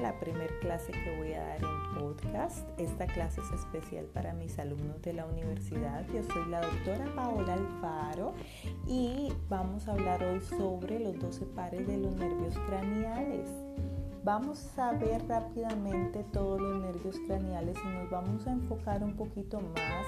la primera clase que voy a dar en podcast. Esta clase es especial para mis alumnos de la universidad. Yo soy la doctora Paola Alfaro y vamos a hablar hoy sobre los 12 pares de los nervios craneales. Vamos a ver rápidamente todos los nervios craneales y nos vamos a enfocar un poquito más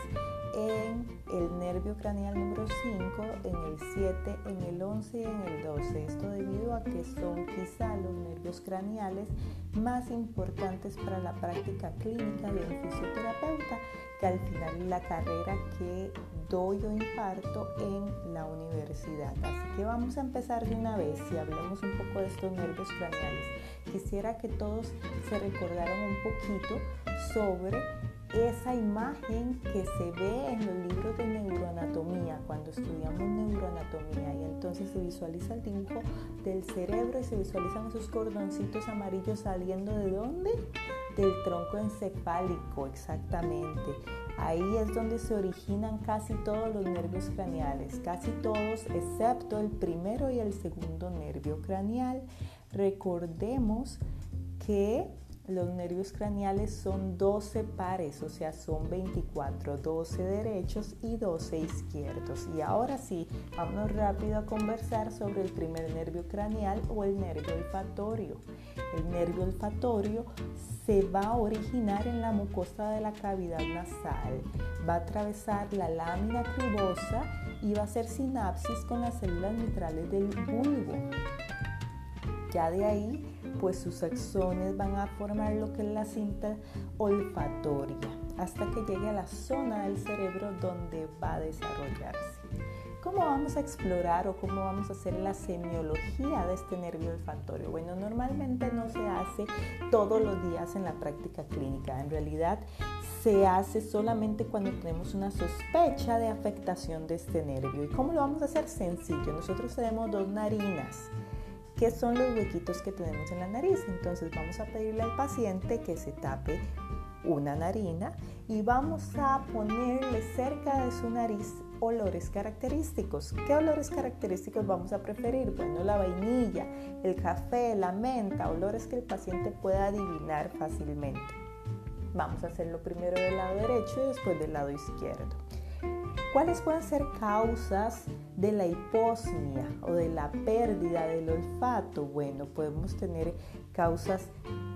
en el nervio craneal número 5, en el 7, en el 11 y en el 12. Esto debido a que son quizá los nervios craneales más importantes para la práctica clínica de un fisioterapeuta, que al final la carrera que doy o imparto en la universidad. Así que vamos a empezar de una vez y hablemos un poco de estos nervios craneales. Quisiera que todos se recordaran un poquito sobre esa imagen que se ve en los libros de neuroanatomía, cuando estudiamos neuroanatomía, y entonces se visualiza el dibujo del cerebro y se visualizan esos cordoncitos amarillos saliendo de dónde? Del tronco encefálico, exactamente. Ahí es donde se originan casi todos los nervios craneales, casi todos excepto el primero y el segundo nervio craneal. Recordemos que los nervios craneales son 12 pares, o sea, son 24, 12 derechos y 12 izquierdos. Y ahora sí, vamos rápido a conversar sobre el primer nervio craneal o el nervio olfatorio. El nervio olfatorio se va a originar en la mucosa de la cavidad nasal, va a atravesar la lámina cribosa y va a hacer sinapsis con las células mitrales del bulbo. Ya de ahí pues sus axones van a formar lo que es la cinta olfatoria hasta que llegue a la zona del cerebro donde va a desarrollarse. ¿Cómo vamos a explorar o cómo vamos a hacer la semiología de este nervio olfatorio? Bueno, normalmente no se hace todos los días en la práctica clínica. En realidad se hace solamente cuando tenemos una sospecha de afectación de este nervio. ¿Y cómo lo vamos a hacer? Sencillo. Nosotros tenemos dos narinas qué son los huequitos que tenemos en la nariz. Entonces vamos a pedirle al paciente que se tape una narina y vamos a ponerle cerca de su nariz olores característicos. ¿Qué olores característicos vamos a preferir? Bueno, la vainilla, el café, la menta, olores que el paciente pueda adivinar fácilmente. Vamos a hacerlo primero del lado derecho y después del lado izquierdo. ¿Cuáles pueden ser causas de la hiposmia o de la pérdida del olfato? Bueno, podemos tener causas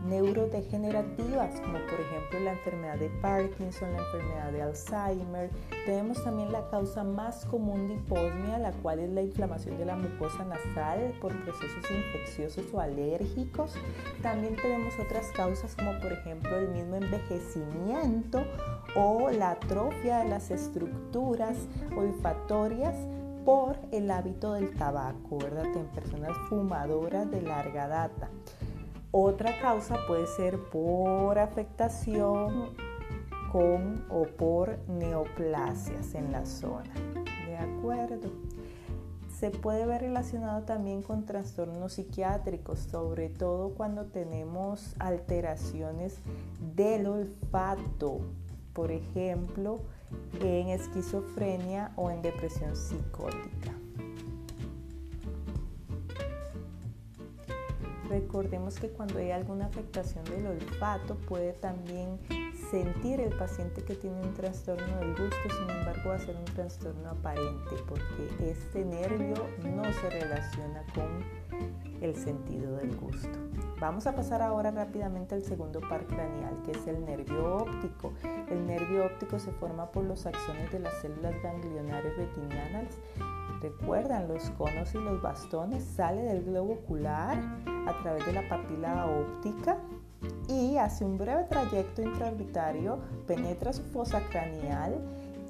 neurodegenerativas, como por ejemplo la enfermedad de Parkinson, la enfermedad de Alzheimer. Tenemos también la causa más común de hiposmia, la cual es la inflamación de la mucosa nasal por procesos infecciosos o alérgicos. También tenemos otras causas como por ejemplo el mismo envejecimiento o la atrofia de las estructuras olfatorias por el hábito del tabaco, ¿verdad? En personas fumadoras de larga data. Otra causa puede ser por afectación con o por neoplasias en la zona. ¿De acuerdo? Se puede ver relacionado también con trastornos psiquiátricos, sobre todo cuando tenemos alteraciones del olfato, por ejemplo, en esquizofrenia o en depresión psicótica. Recordemos que cuando hay alguna afectación del olfato puede también sentir el paciente que tiene un trastorno del gusto, sin embargo va a ser un trastorno aparente porque este nervio no se relaciona con el sentido del gusto. Vamos a pasar ahora rápidamente al segundo par craneal, que es el nervio óptico. El nervio óptico se forma por los axones de las células ganglionares retinianas Recuerdan, los conos y los bastones sale del globo ocular a través de la papila óptica y hace un breve trayecto intraorbitario, penetra su fosa craneal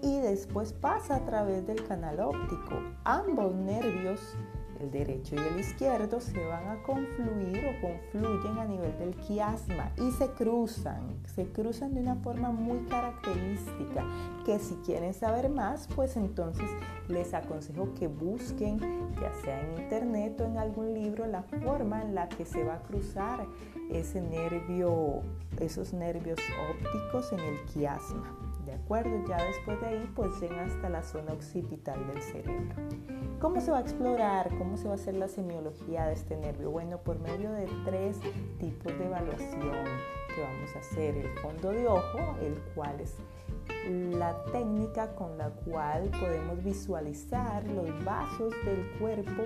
y después pasa a través del canal óptico. Ambos nervios el derecho y el izquierdo se van a confluir o confluyen a nivel del quiasma y se cruzan, se cruzan de una forma muy característica que si quieren saber más, pues entonces les aconsejo que busquen, ya sea en internet o en algún libro, la forma en la que se va a cruzar ese nervio, esos nervios ópticos en el quiasma. ¿De acuerdo? Ya después de ahí pues llega hasta la zona occipital del cerebro. ¿Cómo se va a explorar? ¿Cómo se va a hacer la semiología de este nervio? Bueno, por medio de tres tipos de evaluación que vamos a hacer. El fondo de ojo, el cual es la técnica con la cual podemos visualizar los vasos del cuerpo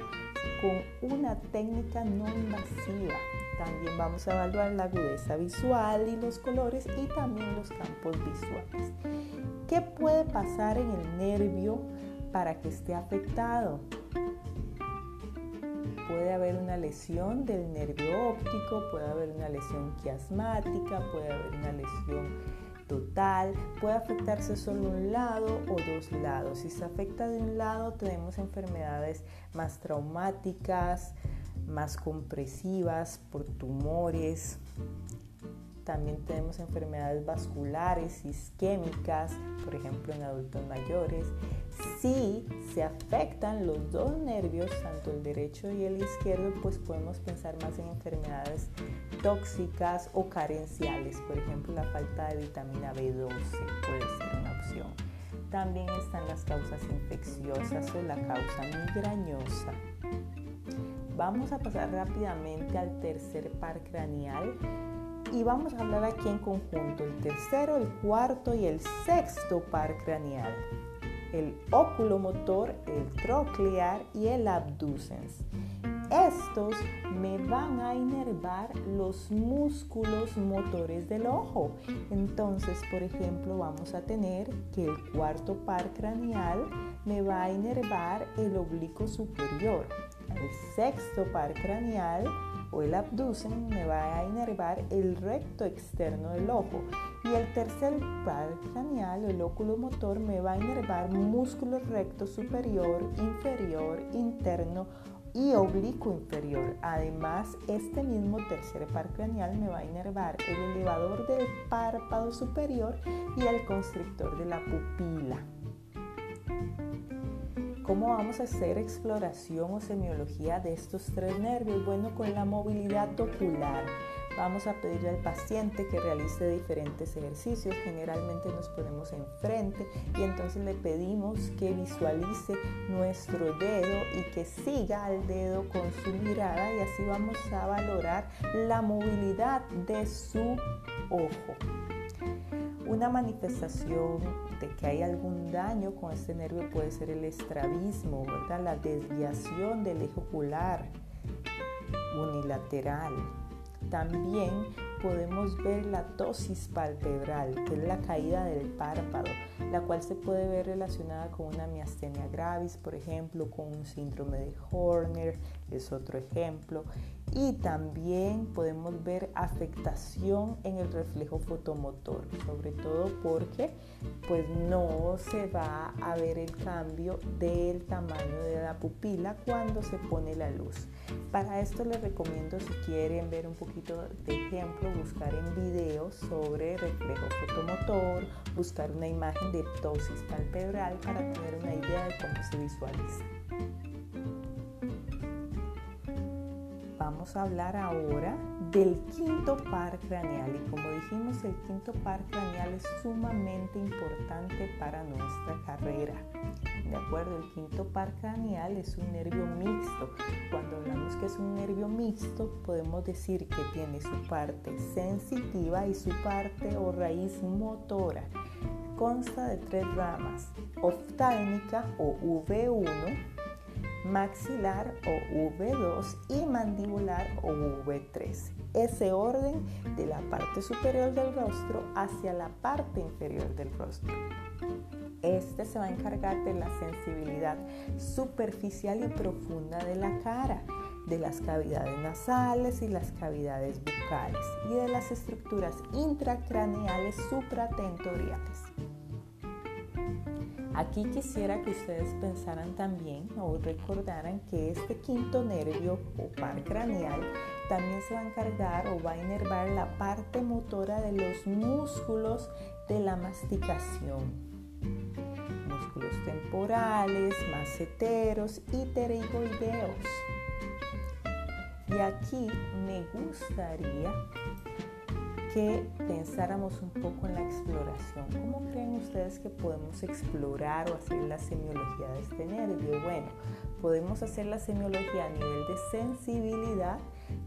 con una técnica no invasiva. También vamos a evaluar la agudeza visual y los colores y también los campos visuales. ¿Qué puede pasar en el nervio para que esté afectado? Puede haber una lesión del nervio óptico, puede haber una lesión quiasmática, puede haber una lesión total, puede afectarse solo un lado o dos lados. Si se afecta de un lado, tenemos enfermedades más traumáticas, más compresivas por tumores. También tenemos enfermedades vasculares, isquémicas, por ejemplo en adultos mayores. Si se afectan los dos nervios, tanto el derecho y el izquierdo, pues podemos pensar más en enfermedades tóxicas o carenciales. Por ejemplo, la falta de vitamina B12 puede ser una opción. También están las causas infecciosas o la causa migrañosa. Vamos a pasar rápidamente al tercer par craneal y vamos a hablar aquí en conjunto el tercero, el cuarto y el sexto par craneal. El oculomotor, el troclear y el abducens. Estos me van a inervar los músculos motores del ojo. Entonces, por ejemplo, vamos a tener que el cuarto par craneal me va a inervar el oblicuo superior. El sexto par craneal o el abducen me va a inervar el recto externo del ojo y el tercer par craneal o el óculo motor me va a inervar músculo recto superior, inferior, interno y oblicuo inferior. Además, este mismo tercer par craneal me va a inervar el elevador del párpado superior y el constrictor de la pupila. ¿Cómo vamos a hacer exploración o semiología de estos tres nervios? Bueno, con la movilidad ocular. Vamos a pedirle al paciente que realice diferentes ejercicios. Generalmente nos ponemos enfrente y entonces le pedimos que visualice nuestro dedo y que siga al dedo con su mirada y así vamos a valorar la movilidad de su ojo. Una manifestación de que hay algún daño con este nervio puede ser el estrabismo, la desviación del eje ocular unilateral. También podemos ver la tosis palpebral, que es la caída del párpado, la cual se puede ver relacionada con una miastenia gravis, por ejemplo, con un síndrome de Horner, es otro ejemplo, y también podemos ver afectación en el reflejo fotomotor, sobre todo porque pues no se va a ver el cambio del tamaño de la pupila cuando se pone la luz. Para esto les recomiendo si quieren ver un poquito de ejemplo, buscar en videos sobre reflejo fotomotor, buscar una imagen de ptosis palpebral para tener una idea de cómo se visualiza. Vamos a hablar ahora del quinto par craneal y como dijimos el quinto par craneal es sumamente importante para nuestra carrera. De acuerdo, el quinto par craneal es un nervio mixto. Cuando hablamos que es un nervio mixto, podemos decir que tiene su parte sensitiva y su parte o raíz motora. Consta de tres ramas, oftálmica o V1, maxilar o V2 y mandibular o V3. Ese orden de la parte superior del rostro hacia la parte inferior del rostro. Este se va a encargar de la sensibilidad superficial y profunda de la cara, de las cavidades nasales y las cavidades bucales y de las estructuras intracraneales supratentoriales. Aquí quisiera que ustedes pensaran también o recordaran que este quinto nervio o par craneal también se va a encargar o va a inervar la parte motora de los músculos de la masticación. Músculos temporales, maceteros y pterygoideos. Y aquí me gustaría que pensáramos un poco en la exploración. ¿Cómo creen ustedes que podemos explorar o hacer la semiología de este nervio? Bueno, podemos hacer la semiología a nivel de sensibilidad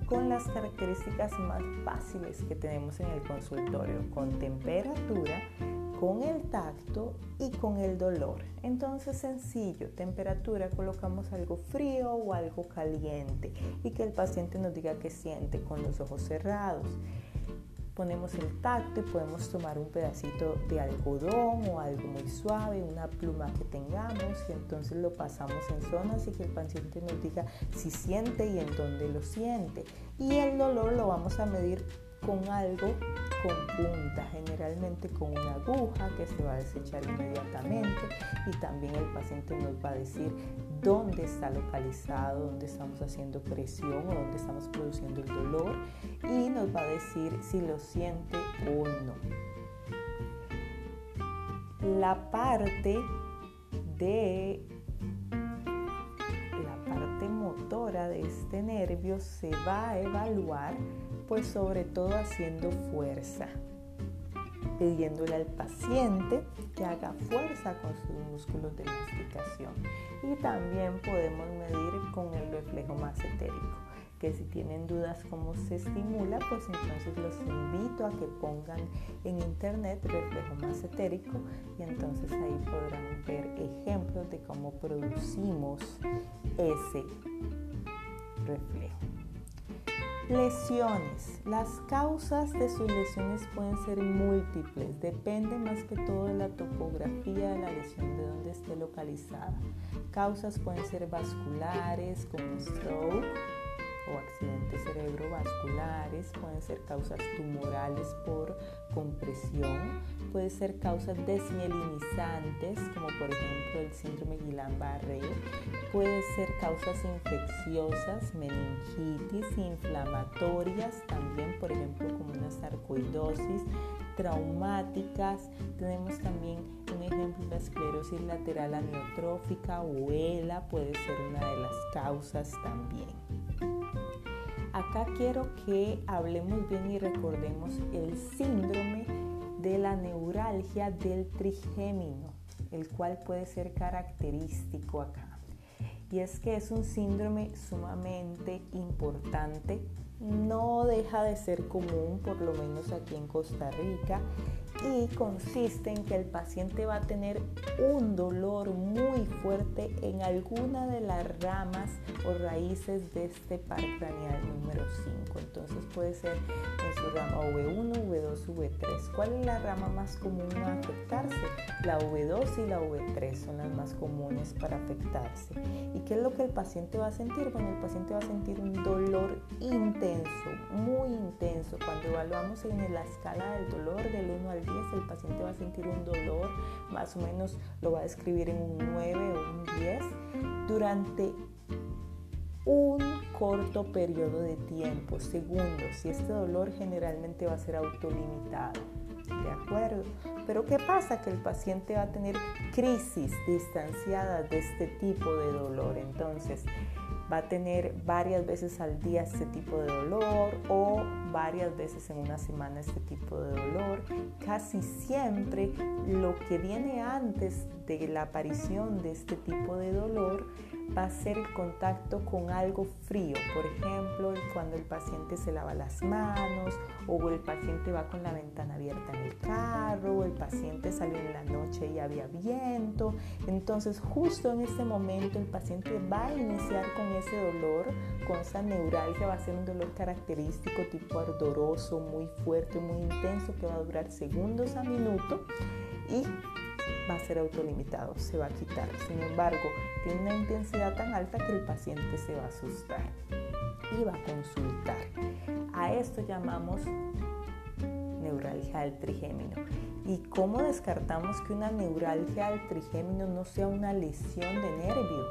con las características más fáciles que tenemos en el consultorio, con temperatura, con el tacto y con el dolor. Entonces sencillo, temperatura, colocamos algo frío o algo caliente y que el paciente nos diga qué siente con los ojos cerrados ponemos el tacto podemos tomar un pedacito de algodón o algo muy suave, una pluma que tengamos y entonces lo pasamos en zonas y que el paciente nos diga si siente y en dónde lo siente. Y el dolor lo vamos a medir con algo con punta, generalmente con una aguja que se va a desechar inmediatamente y también el paciente nos va a decir dónde está localizado, dónde estamos haciendo presión o dónde estamos produciendo el dolor y nos va a decir si lo siente o no. La parte de la parte motora de este nervio se va a evaluar pues sobre todo haciendo fuerza, pidiéndole al paciente que haga fuerza con sus músculos de masticación. Y también podemos medir con el reflejo etérico que si tienen dudas cómo se estimula, pues entonces los invito a que pongan en internet reflejo etérico y entonces ahí podrán ver ejemplos de cómo producimos ese reflejo. Lesiones. Las causas de sus lesiones pueden ser múltiples, depende más que todo de la topografía de la lesión, de dónde esté localizada. Causas pueden ser vasculares como stroke, o accidentes cerebrovasculares, pueden ser causas tumorales por compresión, puede ser causas desmielinizantes, como por ejemplo el síndrome Guillain-Barré, puede ser causas infecciosas, meningitis, inflamatorias, también por ejemplo como una sarcoidosis, traumáticas, tenemos también un ejemplo la esclerosis lateral amiotrófica o ELA, puede ser una de las causas también. Acá quiero que hablemos bien y recordemos el síndrome de la neuralgia del trigémino, el cual puede ser característico acá. Y es que es un síndrome sumamente importante, no deja de ser común, por lo menos aquí en Costa Rica, y consiste en que el paciente va a tener un dolor muy fuerte en alguna de las ramas o raíces de este par craneal número 5. Entonces puede ser en su rama V1, V2, V3. ¿Cuál es la rama más común a afectarse? La V2 y la V3 son las más comunes para afectarse. ¿Y qué es lo que el paciente va a sentir? Bueno, el paciente va a sentir un dolor intenso, muy intenso. Cuando evaluamos en la escala del dolor del 1 al 10, el paciente va a sentir un dolor, más o menos lo va a describir en un 9 o un 10, durante un corto periodo de tiempo, segundos, si este dolor generalmente va a ser autolimitado. ¿De acuerdo? Pero ¿qué pasa? Que el paciente va a tener crisis distanciadas de este tipo de dolor. Entonces, va a tener varias veces al día este tipo de dolor o varias veces en una semana este tipo de dolor. Casi siempre lo que viene antes de la aparición de este tipo de dolor va a ser el contacto con algo frío, por ejemplo, cuando el paciente se lava las manos o el paciente va con la ventana abierta en el carro o el paciente salió en la noche y había viento. Entonces, justo en ese momento el paciente va a iniciar con ese dolor, con esa neuralgia, va a ser un dolor característico tipo ardoroso, muy fuerte, muy intenso, que va a durar segundos a minuto y va a ser autolimitado, se va a quitar. Sin embargo, tiene una intensidad tan alta que el paciente se va a asustar y va a consultar. A esto llamamos neuralgia del trigémino. ¿Y cómo descartamos que una neuralgia del trigémino no sea una lesión de nervio?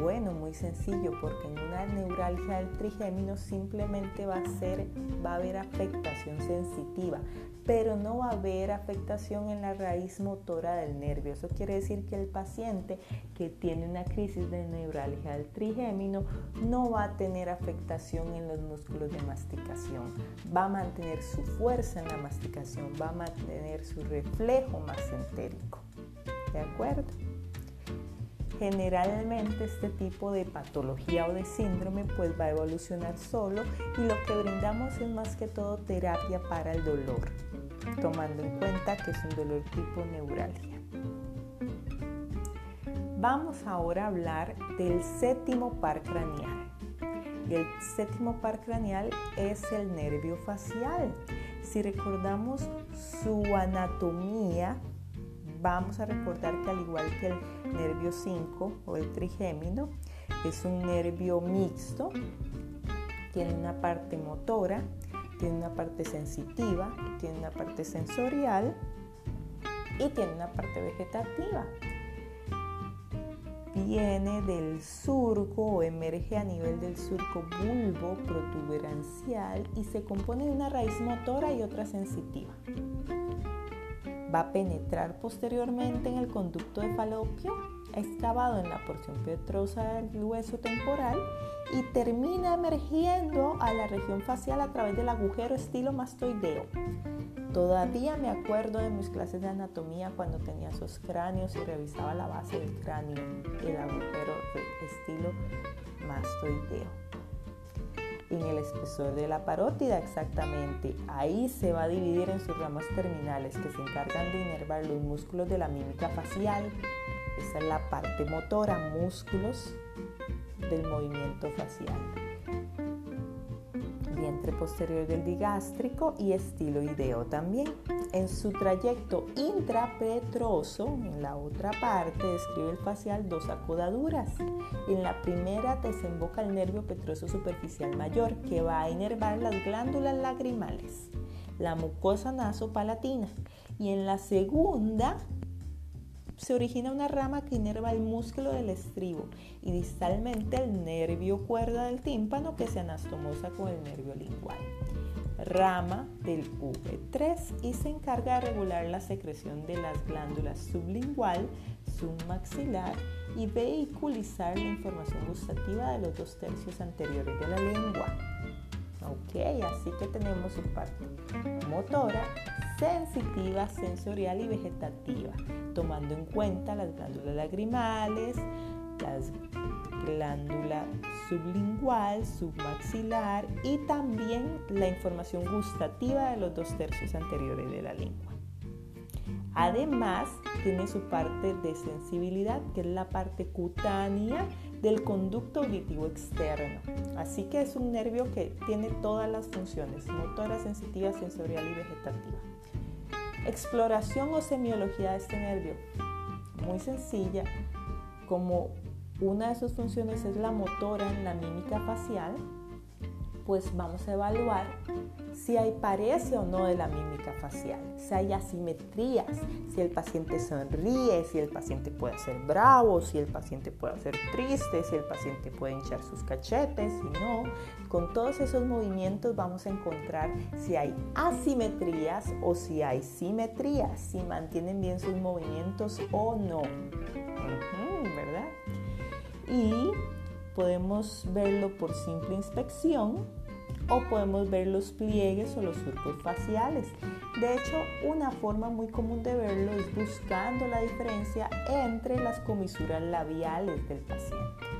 Bueno, muy sencillo, porque en una neuralgia del trigémino simplemente va a ser, va a haber afectación sensitiva, pero no va a haber afectación en la raíz motora del nervio. Eso quiere decir que el paciente que tiene una crisis de neuralgia del trigémino no va a tener afectación en los músculos de masticación, va a mantener su fuerza en la masticación, va a mantener su reflejo más entérico. ¿De acuerdo? Generalmente este tipo de patología o de síndrome pues va a evolucionar solo y lo que brindamos es más que todo terapia para el dolor tomando en cuenta que es un dolor tipo neuralgia. Vamos ahora a hablar del séptimo par craneal. el séptimo par craneal es el nervio facial. Si recordamos su anatomía, vamos a recordar que al igual que el nervio 5 o el trigémino, es un nervio mixto, tiene una parte motora, tiene una parte sensitiva, tiene una parte sensorial y tiene una parte vegetativa. Viene del surco o emerge a nivel del surco bulbo protuberancial y se compone de una raíz motora y otra sensitiva. Va a penetrar posteriormente en el conducto de falopio, excavado en la porción petrosa del hueso temporal y termina emergiendo a la región facial a través del agujero estilo mastoideo. Todavía me acuerdo de mis clases de anatomía cuando tenía esos cráneos y revisaba la base del cráneo, el agujero estilo mastoideo. En el espesor de la parótida exactamente, ahí se va a dividir en sus ramas terminales que se encargan de inervar los músculos de la mímica facial. Esa es la parte motora, músculos del movimiento facial. Vientre posterior del digástrico y estiloideo también. En su trayecto intrapetroso, en la otra parte, describe el facial dos acodaduras. En la primera desemboca el nervio petroso superficial mayor que va a inervar las glándulas lagrimales, la mucosa nasopalatina. Y en la segunda se origina una rama que inerva el músculo del estribo y distalmente el nervio cuerda del tímpano que se anastomosa con el nervio lingual. Rama del V3 y se encarga de regular la secreción de las glándulas sublingual, submaxilar y vehiculizar la información gustativa de los dos tercios anteriores de la lengua. Ok, así que tenemos su parte motora, sensitiva, sensorial y vegetativa, tomando en cuenta las glándulas lagrimales, las glándula sublingual, submaxilar y también la información gustativa de los dos tercios anteriores de la lengua. Además, tiene su parte de sensibilidad, que es la parte cutánea del conducto auditivo externo. Así que es un nervio que tiene todas las funciones, motora, sensitiva, sensorial y vegetativa. Exploración o semiología de este nervio. Muy sencilla, como una de sus funciones es la motora en la mímica facial, pues vamos a evaluar si hay parecia o no de la mímica facial, si hay asimetrías, si el paciente sonríe, si el paciente puede ser bravo, si el paciente puede ser triste, si el paciente puede hinchar sus cachetes, si no. Con todos esos movimientos vamos a encontrar si hay asimetrías o si hay simetrías, si mantienen bien sus movimientos o no. ¿Verdad? Y podemos verlo por simple inspección o podemos ver los pliegues o los surcos faciales. De hecho, una forma muy común de verlo es buscando la diferencia entre las comisuras labiales del paciente.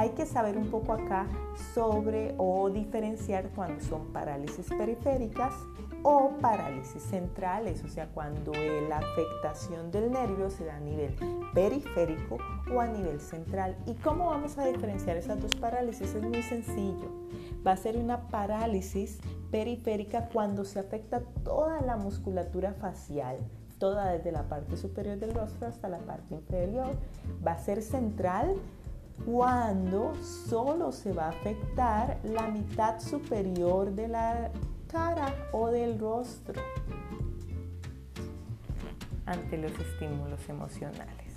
Hay que saber un poco acá sobre o diferenciar cuando son parálisis periféricas o parálisis centrales, o sea, cuando la afectación del nervio se da a nivel periférico o a nivel central. ¿Y cómo vamos a diferenciar esas dos parálisis? Es muy sencillo. Va a ser una parálisis periférica cuando se afecta toda la musculatura facial, toda desde la parte superior del rostro hasta la parte inferior. Va a ser central cuando solo se va a afectar la mitad superior de la cara o del rostro ante los estímulos emocionales.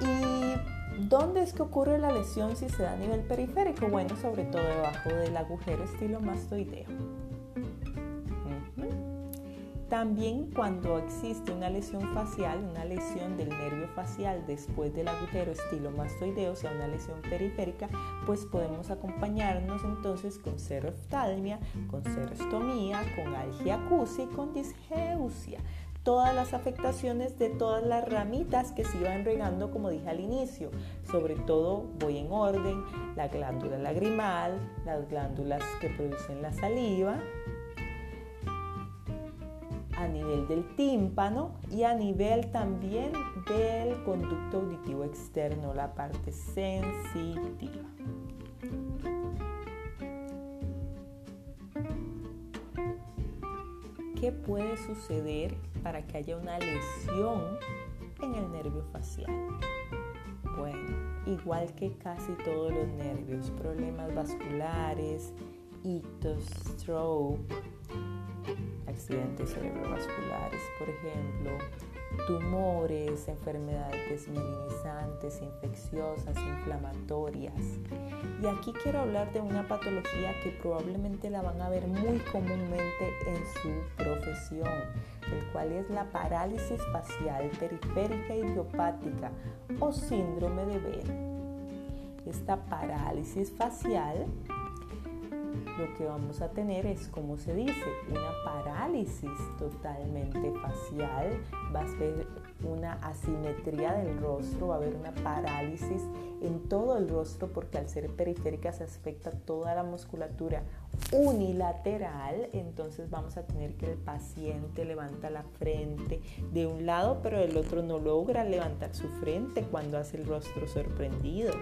¿Y dónde es que ocurre la lesión si se da a nivel periférico? Bueno, sobre todo debajo del agujero estilomastoideo. También cuando existe una lesión facial, una lesión del nervio facial después del agujero estilomastoideo, o sea, una lesión periférica, pues podemos acompañarnos entonces con seroftalmia, con serostomía, con algia acusia y con disgeusia todas las afectaciones de todas las ramitas que se iban regando, como dije al inicio. Sobre todo, voy en orden, la glándula lagrimal, las glándulas que producen la saliva, a nivel del tímpano y a nivel también del conducto auditivo externo, la parte sensitiva. ¿Qué puede suceder para que haya una lesión en el nervio facial? Bueno, igual que casi todos los nervios, problemas vasculares, ictus, stroke, accidentes cerebrovasculares, por ejemplo, tumores, enfermedades desmielinizantes, infecciosas, inflamatorias. Y aquí quiero hablar de una patología que probablemente la van a ver muy comúnmente en su profesión, el cual es la parálisis facial periférica idiopática o síndrome de Bell. Esta parálisis facial lo que vamos a tener es, como se dice, una parálisis totalmente facial, va a ser una asimetría del rostro, va a haber una parálisis en todo el rostro porque al ser periférica se afecta toda la musculatura unilateral, entonces vamos a tener que el paciente levanta la frente de un lado, pero el otro no logra levantar su frente cuando hace el rostro sorprendido.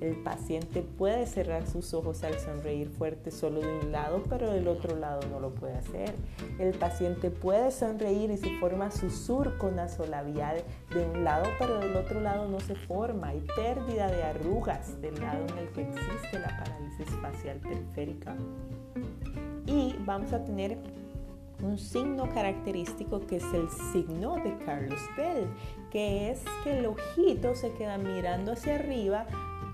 El paciente puede cerrar sus ojos al sonreír fuerte solo de un lado, pero del otro lado no lo puede hacer. El paciente puede sonreír y se forma su surco nasolabial de un lado, pero del otro lado no se forma. Hay pérdida de arrugas del lado en el que existe la parálisis periférica y vamos a tener un signo característico que es el signo de Carlos Bell, que es que el ojito se queda mirando hacia arriba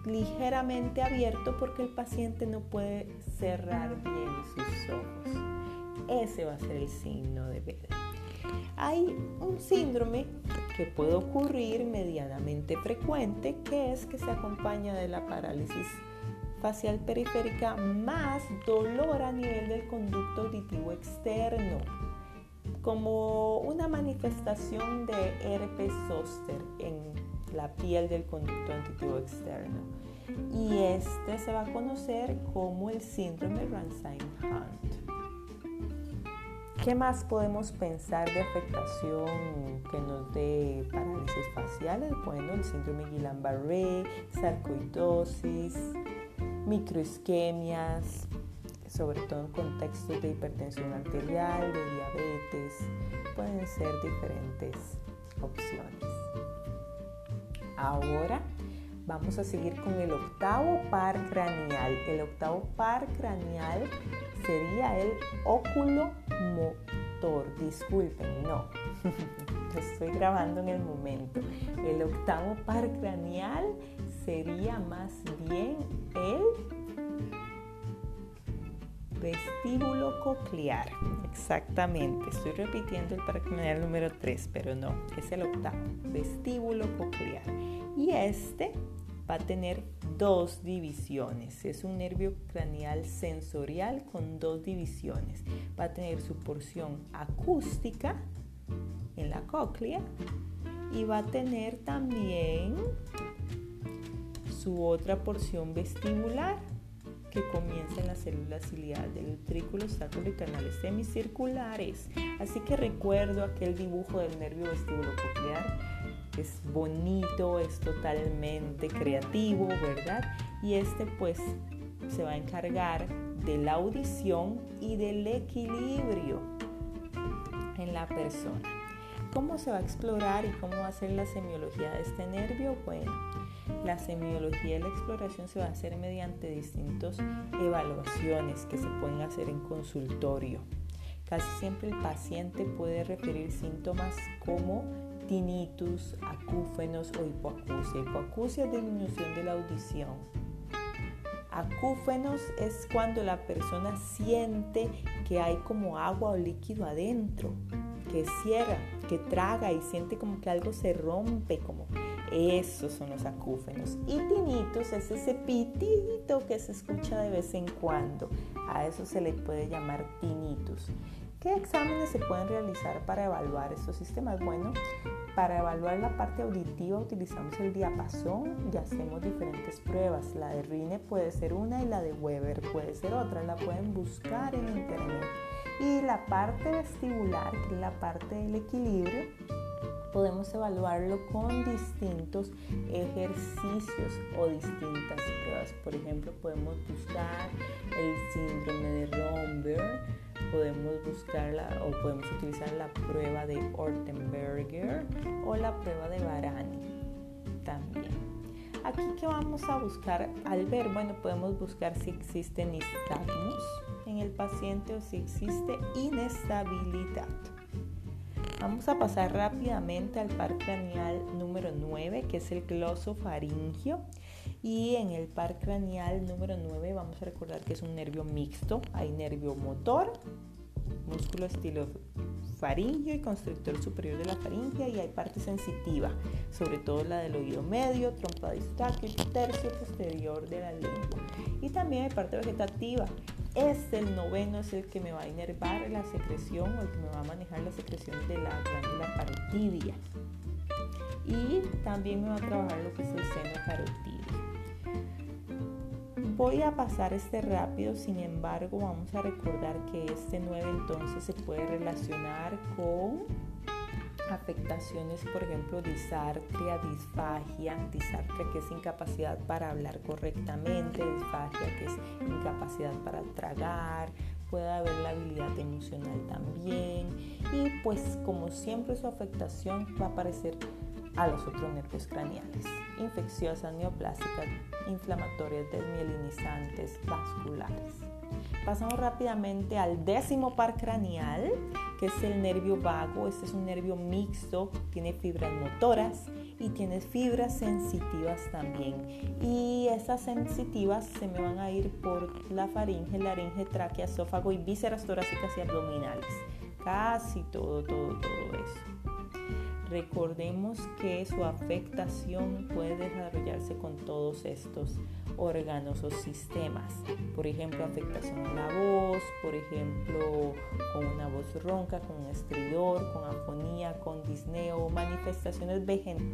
ligeramente abierto porque el paciente no puede cerrar bien sus ojos. Ese va a ser el signo de Bell. Hay un síndrome que puede ocurrir medianamente frecuente, que es que se acompaña de la parálisis facial periférica más dolor a nivel del conducto auditivo externo, como una manifestación de herpes zóster en la piel del conducto auditivo externo. Y este se va a conocer como el síndrome Ransine-Hunt. ¿Qué más podemos pensar de afectación que nos dé parálisis faciales? Bueno, el síndrome Guillain-Barré, sarcoidosis, microisquemias, sobre todo en contextos de hipertensión arterial, de diabetes, pueden ser diferentes opciones. Ahora vamos a seguir con el octavo par craneal. El octavo par craneal sería el óculo motor. Disculpen, no. estoy grabando en el momento. El octavo par craneal sería más bien el vestíbulo coclear. Exactamente, estoy repitiendo el par craneal número 3, pero no, es el octavo, vestíbulo coclear. Y este va a tener dos divisiones. Es un nervio craneal sensorial con dos divisiones. Va a tener su porción acústica en la cóclea y va a tener también su otra porción vestibular que comienza en las células ciliares del utrículo, sacro y canales semicirculares. Así que recuerdo aquel dibujo del nervio coclear. Es bonito, es totalmente creativo, ¿verdad? Y este pues se va a encargar de la audición y del equilibrio en la persona. ¿Cómo se va a explorar y cómo va a ser la semiología de este nervio? Bueno, la semiología y la exploración se va a hacer mediante distintas evaluaciones que se pueden hacer en consultorio. Casi siempre el paciente puede referir síntomas como tinnitus, acúfenos o hipoacusia. Hipoacusia es disminución de la audición. Acúfenos es cuando la persona siente que hay como agua o líquido adentro, que cierra, que traga y siente como que algo se rompe, como esos son los acúfenos. Y tinnitus es ese pitito que se escucha de vez en cuando. A eso se le puede llamar tinnitus. ¿Qué exámenes se pueden realizar para evaluar estos sistemas? Bueno, para evaluar la parte auditiva utilizamos el diapasón y hacemos diferentes pruebas. La de Rine puede ser una y la de Weber puede ser otra. La pueden buscar en internet. Y la parte vestibular, que es la parte del equilibrio, podemos evaluarlo con distintos ejercicios o distintas pruebas. Por ejemplo, podemos buscar el síndrome de Romberg podemos buscarla o podemos utilizar la prueba de Ortenberger o la prueba de Barani también. Aquí que vamos a buscar al ver, bueno, podemos buscar si existe nistagmus en el paciente o si existe inestabilidad. Vamos a pasar rápidamente al par craneal número 9, que es el glosofaringio. Y en el par craneal número 9 vamos a recordar que es un nervio mixto. Hay nervio motor, músculo estilo faringio y constrictor superior de la faringe y hay parte sensitiva, sobre todo la del oído medio, trompa distal y tercio posterior de la lengua. Y también hay parte vegetativa. Este, el noveno, es el que me va a inervar la secreción o el que me va a manejar la secreción de la glándula parotidia. Y también me va a trabajar lo que es el seno carotidio. Voy a pasar este rápido, sin embargo vamos a recordar que este 9 entonces se puede relacionar con afectaciones, por ejemplo, disartria, disfagia, disartria que es incapacidad para hablar correctamente, disfagia que es incapacidad para tragar, puede haber la habilidad emocional también y pues como siempre su afectación va a aparecer a los otros nervios craneales, infecciosas, neoplásicas, inflamatorias, desmielinizantes, vasculares. Pasamos rápidamente al décimo par craneal, que es el nervio vago. Este es un nervio mixto, tiene fibras motoras y tiene fibras sensitivas también. Y esas sensitivas se me van a ir por la faringe, laringe, tráquea, esófago y vísceras torácicas y abdominales. Casi todo, todo, todo eso. Recordemos que su afectación puede desarrollarse con todos estos órganos o sistemas. Por ejemplo, afectación en la voz, por ejemplo, con una voz ronca, con un estridor, con afonía, con disneo, manifestaciones vegetativas,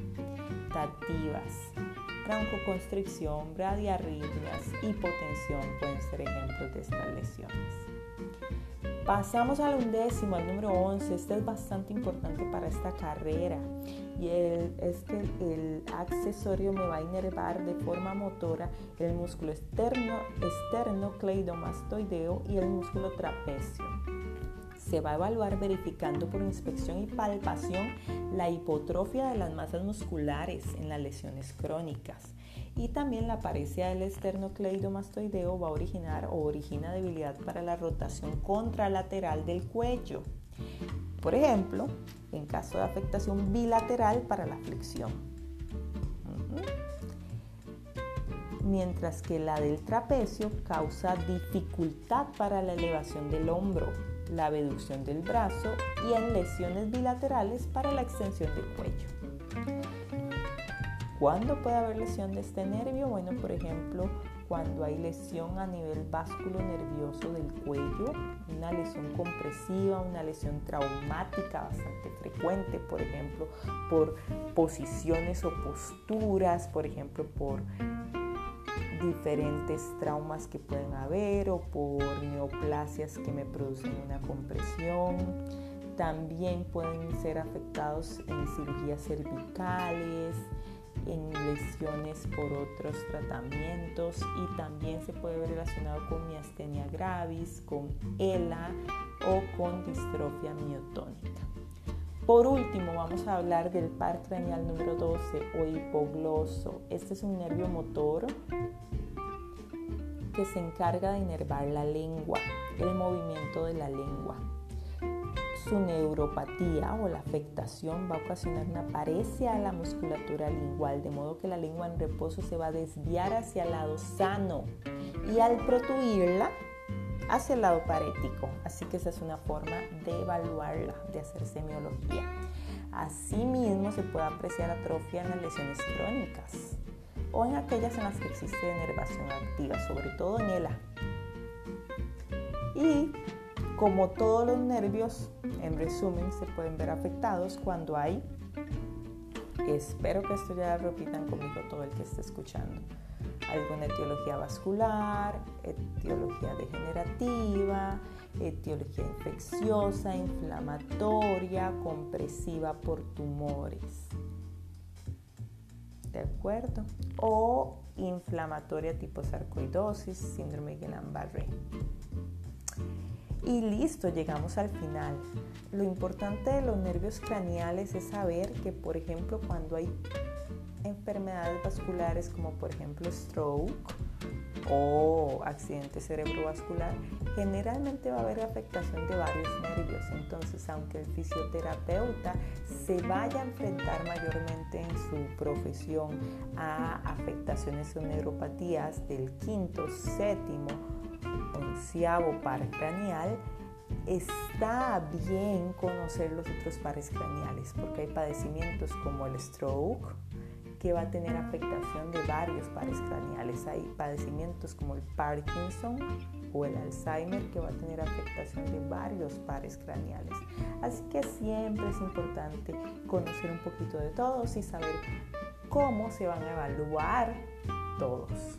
broncoconstricción, bradiarritmias, hipotensión pueden ser ejemplos de estas lesiones. Pasamos al undécimo, al número 11. Este es bastante importante para esta carrera. Y es que el accesorio me va a inervar de forma motora el músculo externo, esternocleidomastoideo y el músculo trapecio. Se va a evaluar verificando por inspección y palpación la hipotrofia de las masas musculares en las lesiones crónicas y también la apariencia del esternocleidomastoideo va a originar o origina debilidad para la rotación contralateral del cuello. Por ejemplo, en caso de afectación bilateral para la flexión. Mientras que la del trapecio causa dificultad para la elevación del hombro, la abducción del brazo y en lesiones bilaterales para la extensión del cuello. ¿Cuándo puede haber lesión de este nervio? Bueno, por ejemplo, cuando hay lesión a nivel básculo nervioso del cuello, una lesión compresiva, una lesión traumática bastante frecuente, por ejemplo, por posiciones o posturas, por ejemplo, por diferentes traumas que pueden haber o por neoplasias que me producen una compresión. También pueden ser afectados en cirugías cervicales, en lesiones por otros tratamientos y también se puede ver relacionado con miastenia gravis, con ELA o con distrofia miotónica. Por último, vamos a hablar del par craneal número 12 o hipogloso. Este es un nervio motor que se encarga de inervar la lengua, el movimiento de la lengua. su neuropatía o la afectación va a ocasionar una paresia a la musculatura lingual, de modo que la lengua en reposo se va a desviar hacia el lado sano y al protuirla hacia el lado parético. Así que esa es una forma de evaluarla, de hacer semiología. Asimismo, se puede apreciar atrofia en las lesiones crónicas o en aquellas en las que existe denervación activa, sobre todo en el A. Y como todos los nervios, en resumen, se pueden ver afectados cuando hay, espero que esto ya lo repitan conmigo todo el que esté escuchando, alguna etiología vascular, etiología degenerativa, etiología infecciosa, inflamatoria, compresiva por tumores. ¿De acuerdo? O inflamatoria tipo sarcoidosis, síndrome de Guillain-Barré. Y listo, llegamos al final. Lo importante de los nervios craneales es saber que, por ejemplo, cuando hay enfermedades vasculares como por ejemplo stroke o accidente cerebrovascular, generalmente va a haber afectación de varios nervios. Entonces, aunque el fisioterapeuta se vaya a enfrentar mayormente en su profesión a afectaciones o neuropatías del quinto, séptimo, onceavo par craneal, está bien conocer los otros pares craneales porque hay padecimientos como el stroke, que va a tener afectación de varios pares craneales. Hay padecimientos como el Parkinson o el Alzheimer que va a tener afectación de varios pares craneales. Así que siempre es importante conocer un poquito de todos y saber cómo se van a evaluar todos.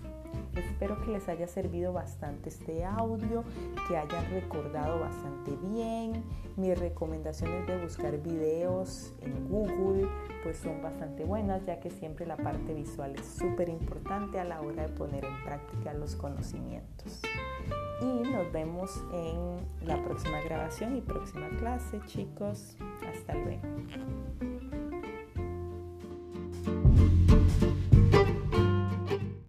Espero que les haya servido bastante este audio, que hayan recordado bastante bien. Mis recomendaciones de buscar videos en Google pues son bastante buenas ya que siempre la parte visual es súper importante a la hora de poner en práctica los conocimientos. Y nos vemos en la próxima grabación y próxima clase chicos. Hasta luego.